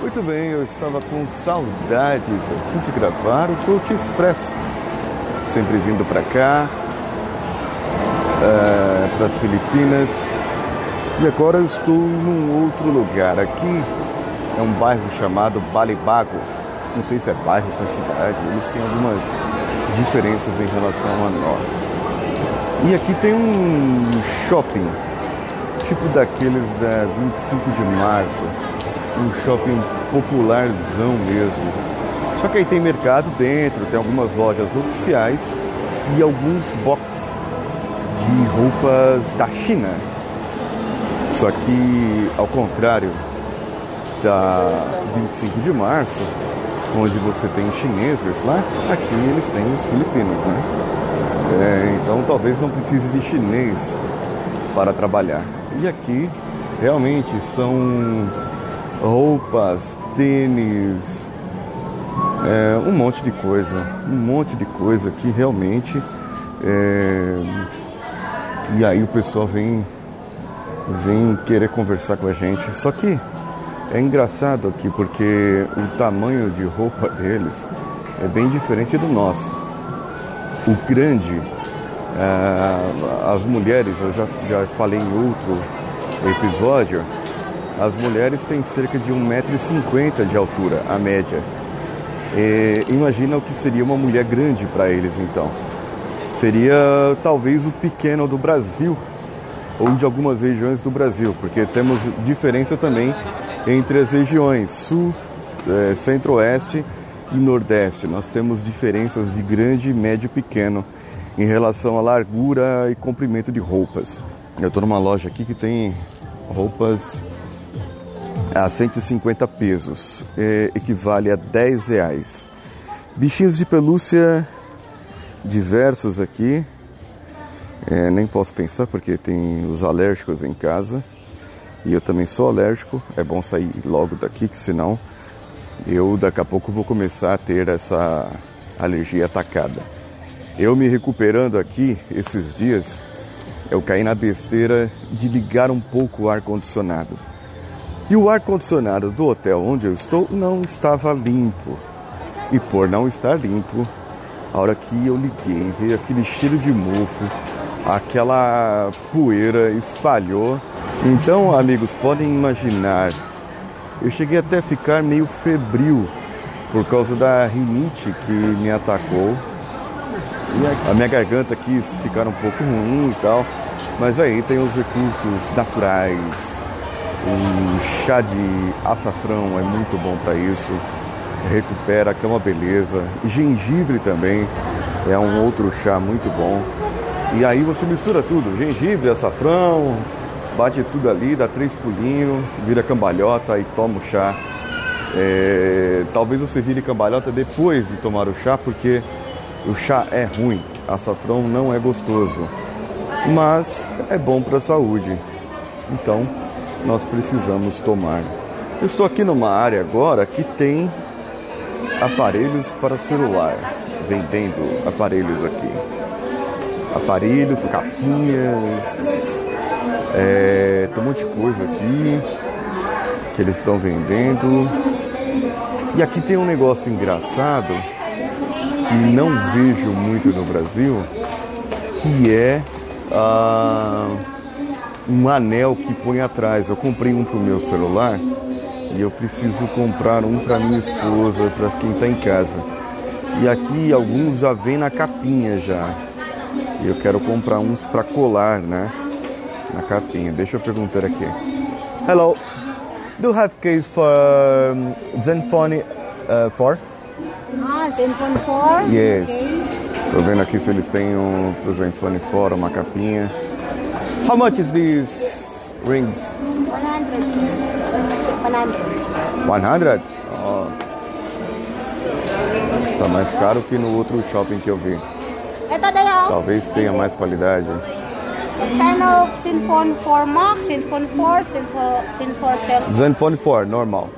Muito bem, eu estava com saudades aqui de gravar o Coach Expresso. Sempre vindo para cá, é, para as Filipinas. E agora eu estou num outro lugar. Aqui é um bairro chamado Balibago. Não sei se é bairro, se é cidade. Eles têm algumas diferenças em relação a nós. E aqui tem um shopping, tipo daqueles da 25 de março. Um shopping popularzão mesmo. Só que aí tem mercado dentro, tem algumas lojas oficiais e alguns boxes de roupas da China. Só que, ao contrário da 25 de março, onde você tem chineses lá, aqui eles têm os filipinos, né? É, então talvez não precise de chinês para trabalhar. E aqui realmente são roupas, tênis, é, um monte de coisa, um monte de coisa que realmente. É, e aí o pessoal vem, vem querer conversar com a gente. Só que é engraçado aqui porque o tamanho de roupa deles é bem diferente do nosso. O grande, é, as mulheres, eu já, já falei em outro episódio, as mulheres têm cerca de 1,50m de altura, a média. É, imagina o que seria uma mulher grande para eles então. Seria talvez o pequeno do Brasil ou de algumas regiões do Brasil, porque temos diferença também entre as regiões sul, é, centro-oeste e nordeste. Nós temos diferenças de grande, médio e pequeno em relação à largura e comprimento de roupas. Eu estou numa loja aqui que tem roupas a 150 pesos, é, equivale a 10 reais. Bichinhos de pelúcia diversos aqui, é, nem posso pensar porque tem os alérgicos em casa e eu também sou alérgico. É bom sair logo daqui, que senão eu daqui a pouco vou começar a ter essa alergia atacada. Eu me recuperando aqui esses dias, eu caí na besteira de ligar um pouco o ar condicionado. E o ar-condicionado do hotel onde eu estou não estava limpo. E por não estar limpo, a hora que eu liguei, veio aquele cheiro de mofo, aquela poeira espalhou. Então, amigos, podem imaginar, eu cheguei até a ficar meio febril por causa da rinite que me atacou. A minha garganta quis ficar um pouco ruim e tal. Mas aí tem os recursos naturais, o chá de açafrão é muito bom para isso, recupera, que é uma beleza. Gengibre também é um outro chá muito bom. E aí você mistura tudo, gengibre, açafrão, bate tudo ali, dá três pulinhos, vira cambalhota e toma o chá. É, talvez você vire cambalhota depois de tomar o chá, porque o chá é ruim, açafrão não é gostoso, mas é bom para a saúde. Então, nós precisamos tomar. Eu estou aqui numa área agora que tem aparelhos para celular, vendendo aparelhos aqui. Aparelhos, capinhas, é, tem um monte de coisa aqui que eles estão vendendo. E aqui tem um negócio engraçado que não vejo muito no Brasil, que é a. Ah, um anel que põe atrás. Eu comprei um para o meu celular e eu preciso comprar um para minha esposa, para quem está em casa. E aqui alguns já vêm na capinha já. Eu quero comprar uns para colar, né? Na capinha. Deixa eu perguntar aqui. Hello. Do you have case for um, Zenfone uh, 4? Ah, Zenfone 4? Yes. Tô vendo aqui se eles têm um pro Zenfone 4, uma capinha. How much is these rings? 100. 100. 100? Oh. Está mais caro que no outro shopping que eu vi. Talvez tenha mais qualidade. Kind of Zenfone 4 Max, Zenfone 4, Zenfone, Zenfone 7? Zenfone 4, normal.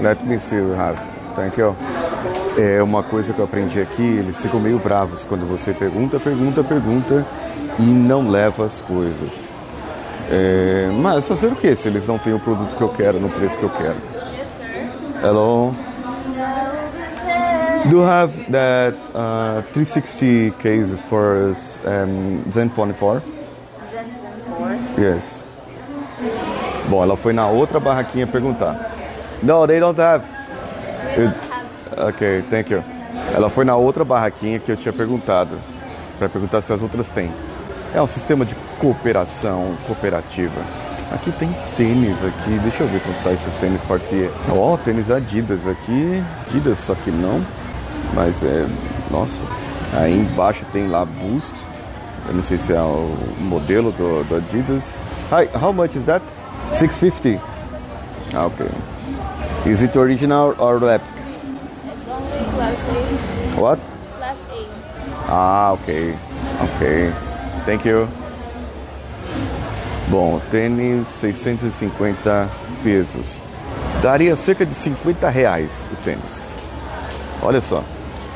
Let me see you have. Thank you. É uma coisa que eu aprendi aqui, eles ficam meio bravos quando você pergunta, pergunta, pergunta e não leva as coisas. É, mas fazer o que se eles não têm o produto que eu quero no preço que eu quero? Hello. Do you have that uh, 360 cases for um, Zenfone 4? Zenfone 4? Yes. Bom, ela foi na outra barraquinha perguntar. No, they don't have. Have. Ok, thank you. Ela foi na outra barraquinha que eu tinha perguntado, para perguntar se as outras têm. É um sistema de cooperação cooperativa. Aqui tem tênis aqui, deixa eu ver quanto tá esses tênis Farcier. Ó, oh, tênis Adidas aqui, Adidas só que não, mas é, nossa. Aí embaixo tem lá Boost, eu não sei se é o modelo do, do Adidas. Hi, how much is that? 650. Ah, ok. Is it original or replica? Ah, ok. Ok. Thank you. Bom, tênis 650 pesos. Daria cerca de 50 reais o tênis. Olha só.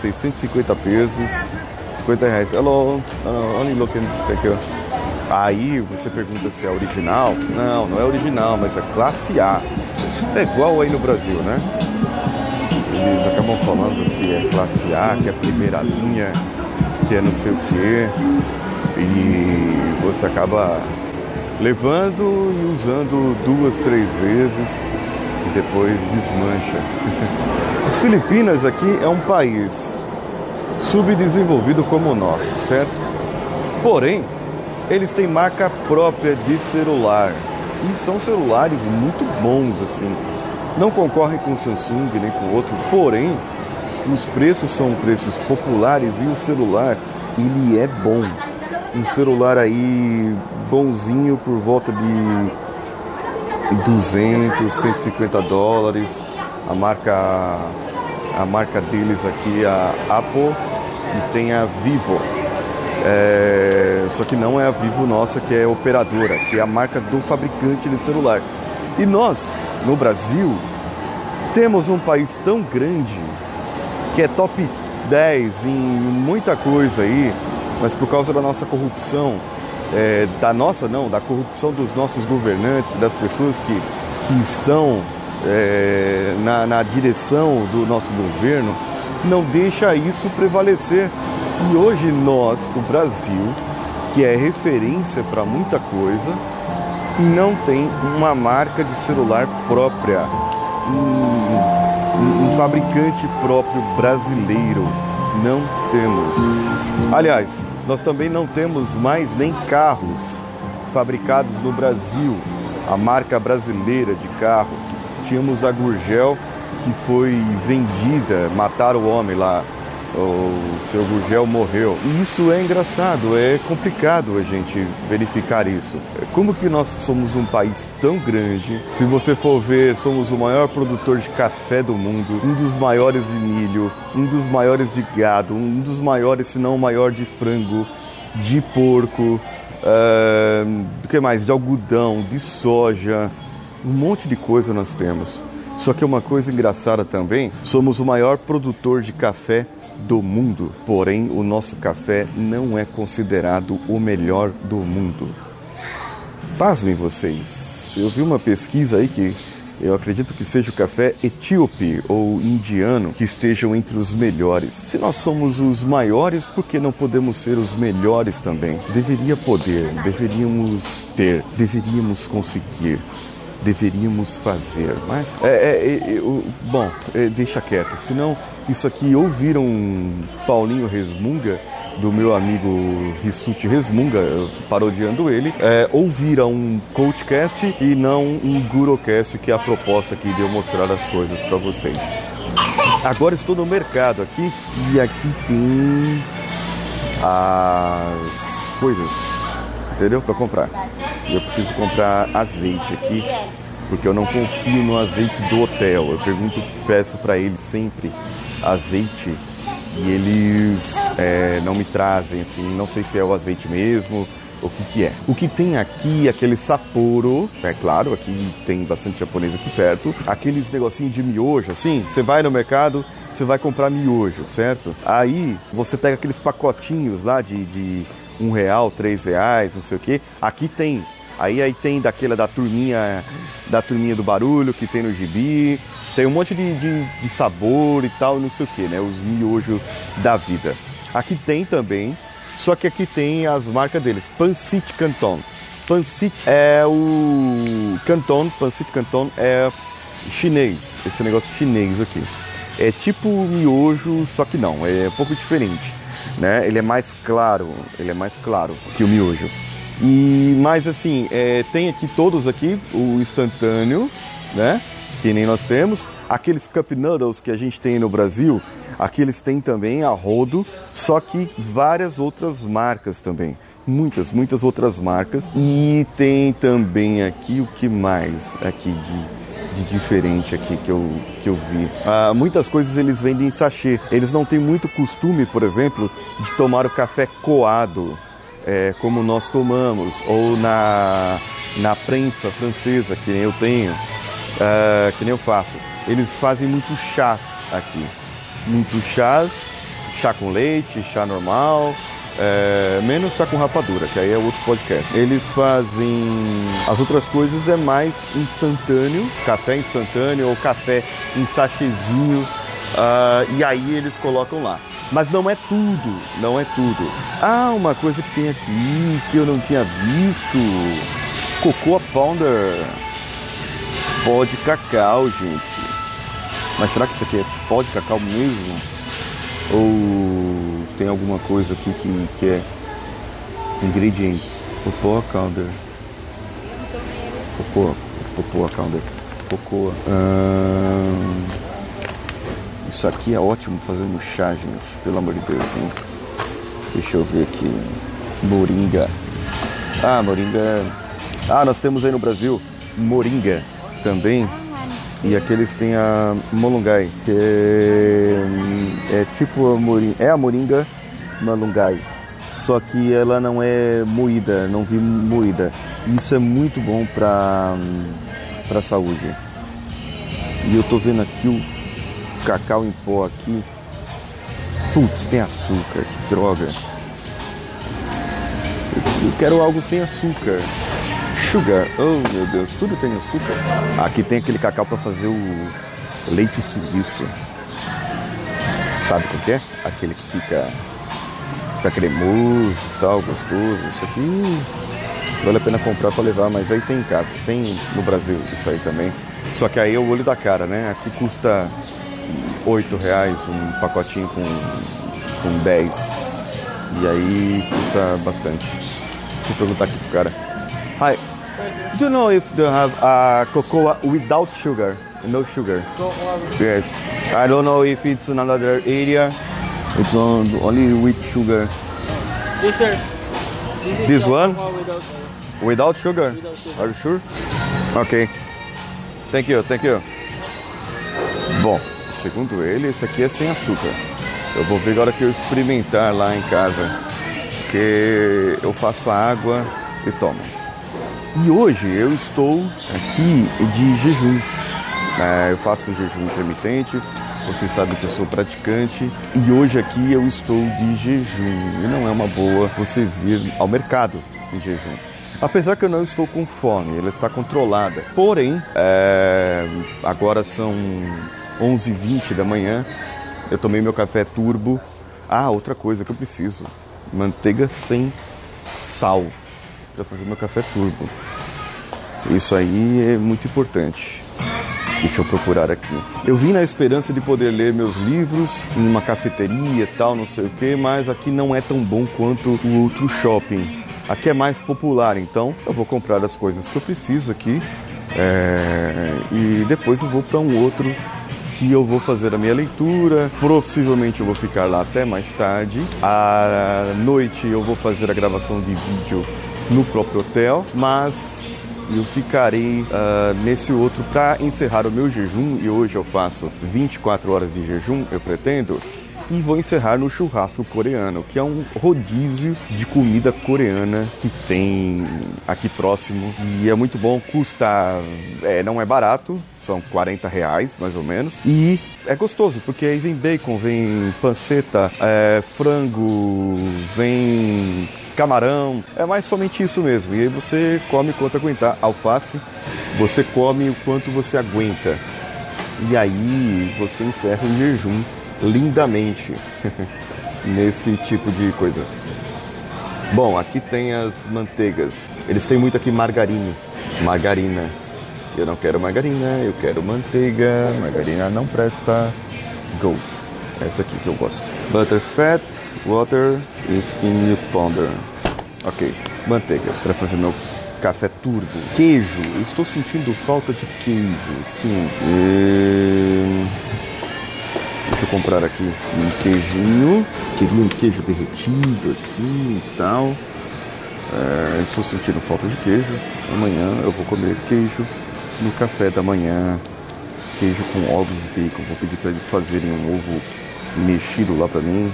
650 pesos. 50 reais. Hello. Uh, only looking. Thank you. Aí você pergunta se é original. Não, não é original, mas é classe A. É igual aí no Brasil, né? Eles acabam falando que é classe A, que é primeira linha, que é não sei o quê. E você acaba levando e usando duas, três vezes e depois desmancha. As Filipinas aqui é um país subdesenvolvido como o nosso, certo? Porém, eles têm marca própria de celular e são celulares muito bons assim. Não concorrem com o Samsung nem com outro, porém os preços são preços populares e o celular ele é bom. Um celular aí bonzinho por volta de 200, 150 dólares. A marca a marca deles aqui é a Apple e tem a Vivo. É, só que não é a Vivo nossa, que é operadora, que é a marca do fabricante de celular. E nós, no Brasil, temos um país tão grande que é top 10 em muita coisa aí, mas por causa da nossa corrupção, é, da nossa não, da corrupção dos nossos governantes, das pessoas que, que estão é, na, na direção do nosso governo, não deixa isso prevalecer. E hoje nós, o Brasil, que é referência para muita coisa, não tem uma marca de celular própria, um, um fabricante próprio brasileiro. Não temos. Aliás, nós também não temos mais nem carros fabricados no Brasil, a marca brasileira de carro. Tínhamos a Gurgel que foi vendida, mataram o homem lá, o seu Gurgel morreu. E isso é engraçado, é complicado a gente verificar isso. Como que nós somos um país tão grande? Se você for ver, somos o maior produtor de café do mundo, um dos maiores de milho, um dos maiores de gado, um dos maiores, se não o maior de frango, de porco, uh, do que mais? De algodão, de soja, um monte de coisa nós temos. Só que uma coisa engraçada também, somos o maior produtor de café do mundo, porém o nosso café não é considerado o melhor do mundo. Pasmem vocês, eu vi uma pesquisa aí que eu acredito que seja o café etíope ou indiano que estejam entre os melhores. Se nós somos os maiores, por que não podemos ser os melhores também? Deveria poder, deveríamos ter, deveríamos conseguir deveríamos fazer. Mas, é, é, é, bom, é, deixa quieto. Senão, isso aqui ouviram Paulinho Resmunga, do meu amigo Rissuti Resmunga, parodiando ele, é, ouviram um coachcast e não um gurocast, que é a proposta aqui de eu mostrar as coisas para vocês. Agora estou no mercado aqui e aqui tem as coisas, entendeu? Para comprar. Eu preciso comprar azeite aqui, porque eu não confio no azeite do hotel. Eu pergunto, peço para eles sempre azeite e eles é, não me trazem, assim, não sei se é o azeite mesmo, o que que é. O que tem aqui, aquele Sapporo, é claro, aqui tem bastante japonês aqui perto, aqueles negocinhos de miojo, assim, você vai no mercado, você vai comprar miojo, certo? Aí você pega aqueles pacotinhos lá de, de um real, três reais, não sei o que. Aqui tem Aí aí tem daquela da turminha, da turminha do barulho que tem no gibi. Tem um monte de, de, de sabor e tal, não sei o que, né? Os miojos da vida. Aqui tem também, só que aqui tem as marcas deles. Pancit Canton. Pancit é o Canton, Pancit Canton é chinês, esse negócio chinês aqui. É tipo miojo, só que não, é um pouco diferente, né? Ele é mais claro, ele é mais claro que o miojo. E mais assim, é, tem aqui todos aqui o instantâneo, né? Que nem nós temos. Aqueles cup noodles que a gente tem no Brasil, aqui eles têm também a rodo, só que várias outras marcas também muitas, muitas outras marcas. E tem também aqui o que mais aqui de, de diferente aqui que eu, que eu vi. Ah, muitas coisas eles vendem em sachê. Eles não têm muito costume, por exemplo, de tomar o café coado, é, como nós tomamos, ou na, na prensa francesa, que nem eu tenho, ah, que nem eu faço. Eles fazem muito chás aqui. Muito chás, chá com leite, chá normal, é, menos chá com rapadura, que aí é outro podcast. Eles fazem. As outras coisas é mais instantâneo, café instantâneo ou café em sachêzinho. Uh, e aí eles colocam lá. Mas não é tudo, não é tudo. Ah, uma coisa que tem aqui que eu não tinha visto: Cocoa Pounder. Pó de cacau, gente. Mas será que isso aqui é pó de cacau mesmo? Ou tem alguma coisa aqui que, que é ingredientes? Popoa calder. Popoa. Popoa calder. Popoa. Hum, isso aqui é ótimo fazendo chá, gente. Pelo amor de Deus, hein? Deixa eu ver aqui. Moringa. Ah, moringa. Ah, nós temos aí no Brasil moringa também e aqui eles têm a Molungai, que é, é tipo a moringa, é a moringa malungai, só que ela não é moída, não vi moída. Isso é muito bom para para saúde. E eu tô vendo aqui o cacau em pó aqui. Putz, tem açúcar, que droga. Eu quero algo sem açúcar. Sugar. Oh meu Deus, tudo tem açúcar. Aqui tem aquele cacau para fazer o leite suíço. Sabe o que é? Aquele que fica, fica cremoso tal, gostoso. Isso aqui vale a pena comprar para levar, mas aí tem em casa. Tem no Brasil isso aí também. Só que aí é o olho da cara, né? Aqui custa 8 reais um pacotinho com, com 10. E aí custa bastante. Vou perguntar aqui pro cara. Hi, do you know if they have uh, cocoa without sugar? No sugar. Yes. I don't know if it's another area. It's on, only with sugar. Yes, sir. This, This one? Without, Without sugar? without sugar. Are you sure? Ok. Thank you, thank you. Bom, segundo ele, esse aqui é sem açúcar. Eu vou ver agora que eu experimentar lá em casa. Que eu faço a água e tomo. E hoje eu estou aqui de jejum. É, eu faço um jejum intermitente, vocês sabem que eu sou praticante. E hoje aqui eu estou de jejum. E não é uma boa você vir ao mercado em jejum. Apesar que eu não estou com fome, ela está controlada. Porém, é, agora são 11h20 da manhã, eu tomei meu café turbo. Ah, outra coisa que eu preciso: manteiga sem sal para fazer meu café turbo. Isso aí é muito importante. Deixa eu procurar aqui. Eu vim na esperança de poder ler meus livros em uma cafeteria tal, não sei o que, mas aqui não é tão bom quanto o outro shopping. Aqui é mais popular, então eu vou comprar as coisas que eu preciso aqui é, e depois eu vou para um outro que eu vou fazer a minha leitura. Possivelmente eu vou ficar lá até mais tarde. À noite eu vou fazer a gravação de vídeo no próprio hotel, mas eu ficarei uh, nesse outro para encerrar o meu jejum e hoje eu faço 24 horas de jejum, eu pretendo. E vou encerrar no churrasco coreano, que é um rodízio de comida coreana que tem aqui próximo. E é muito bom, custa. É, não é barato, são 40 reais mais ou menos. E é gostoso, porque aí vem bacon, vem panceta, é, frango, vem camarão. É mais somente isso mesmo. E aí você come quanto aguentar. Alface, você come o quanto você aguenta. E aí você encerra o jejum lindamente nesse tipo de coisa. Bom, aqui tem as manteigas. Eles têm muito aqui margarina. Margarina. Eu não quero margarina, eu quero manteiga. Margarina não presta. Gold. Essa aqui que eu gosto. Butter fat, water, skin milk powder. Ok, manteiga para fazer meu café turbo. Queijo, estou sentindo falta de queijo, sim. E... Deixa eu comprar aqui um queijinho. Queria um queijo derretido assim e tal. É, estou sentindo falta de queijo. Amanhã eu vou comer queijo no café da manhã. Queijo com ovos e bacon. Vou pedir para eles fazerem um ovo mexido lá para mim.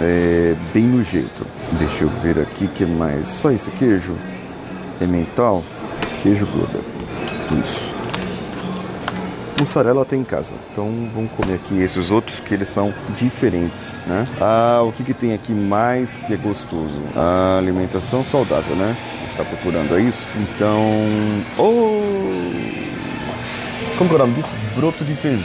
É, bem no jeito. Deixa eu ver aqui que mais. Só esse queijo. Emmental. Queijo Gouda. Isso. Mussarela tem em casa. Então vamos comer aqui esses outros que eles são diferentes, né? Ah, o que, que tem aqui mais que é gostoso? A alimentação saudável, né? Está procurando é isso? Então, oh, como que é o nome disso? Broto de feijão.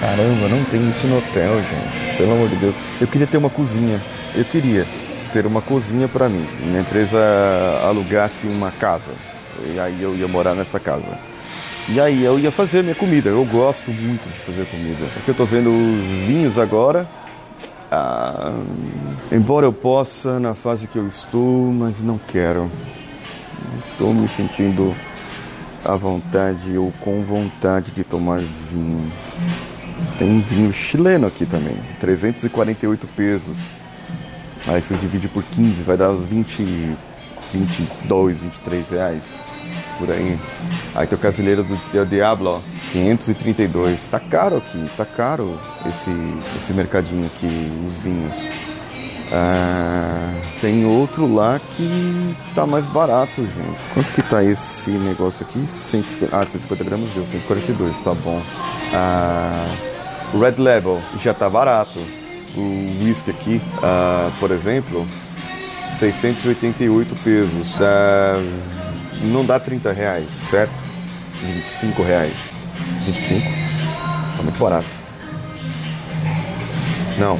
Caramba, não tem isso no hotel, gente. Pelo amor de Deus. Eu queria ter uma cozinha. Eu queria ter uma cozinha para mim. Minha empresa alugasse uma casa. E aí eu ia morar nessa casa. E aí eu ia fazer minha comida. Eu gosto muito de fazer comida. Porque eu tô vendo os vinhos agora. Ah, embora eu possa na fase que eu estou, mas não quero. Estou me sentindo à vontade ou com vontade de tomar vinho. Tem vinho chileno aqui também, 348 pesos. Aí você divide por 15, vai dar uns 20, 22, 23 reais. Por aí. Aí tem o Casileiro do Diablo, ó, 532. Tá caro aqui, tá caro esse, esse mercadinho aqui, os vinhos. Ah, tem outro lá que tá mais barato, gente. Quanto que tá esse negócio aqui? 150, ah, 150 gramas deu, 142, tá bom. Ah, Red Label já tá barato. O whisky aqui, ah, por exemplo, 688 pesos. Ah, não dá 30 reais, certo? 25 reais. 25? Tá muito barato. Não,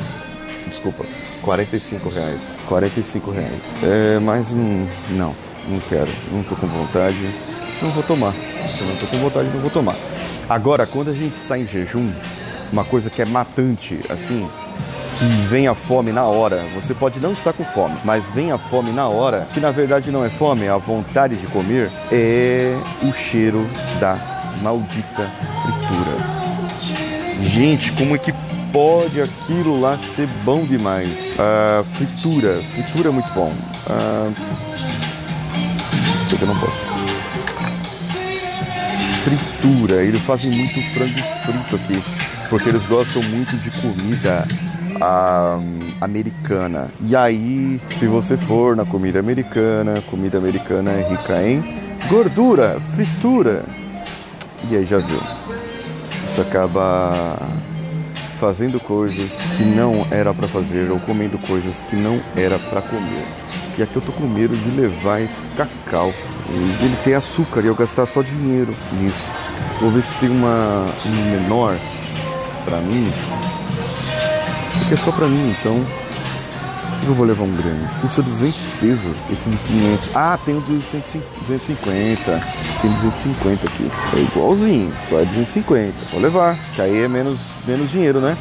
desculpa. 45 reais. 45 reais. É, mas não, não, quero. Não tô com vontade. Não vou tomar. Se eu não tô com vontade, não vou tomar. Agora, quando a gente sai em jejum, uma coisa que é matante, assim, que vem a fome na hora. Você pode não estar com fome, mas vem a fome na hora, que na verdade não é fome, é a vontade de comer, é o cheiro da maldita fritura. Gente, como é que pode aquilo lá ser bom demais? Uh, fritura, fritura é muito bom. Uh, eu não posso. Fritura, eles fazem muito frango frito aqui, porque eles gostam muito de comida uh, americana. E aí, se você for na comida americana, comida americana é rica em gordura, fritura. E aí já viu. Isso acaba fazendo coisas que não era para fazer ou comendo coisas que não era para comer. E aqui eu tô com medo de levar esse cacau e ele tem açúcar e eu gastar só dinheiro nisso. Vou ver se tem uma um menor para mim. Porque é só para mim, então eu vou levar um grande. Custa 200 pesos esse de 500. Ah, tem o de 250. Tem 250 aqui. É igualzinho, só é 250. Vou levar, que aí é menos, menos dinheiro, né?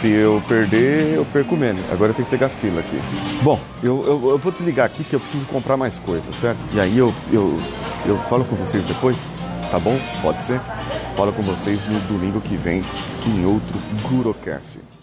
Se eu perder, eu perco menos. Agora eu tenho que pegar fila aqui. Bom, eu, eu, eu vou desligar aqui que eu preciso comprar mais coisas, certo? E aí eu, eu, eu falo com vocês depois, tá bom? Pode ser? Falo com vocês no domingo que vem em outro Gurocast.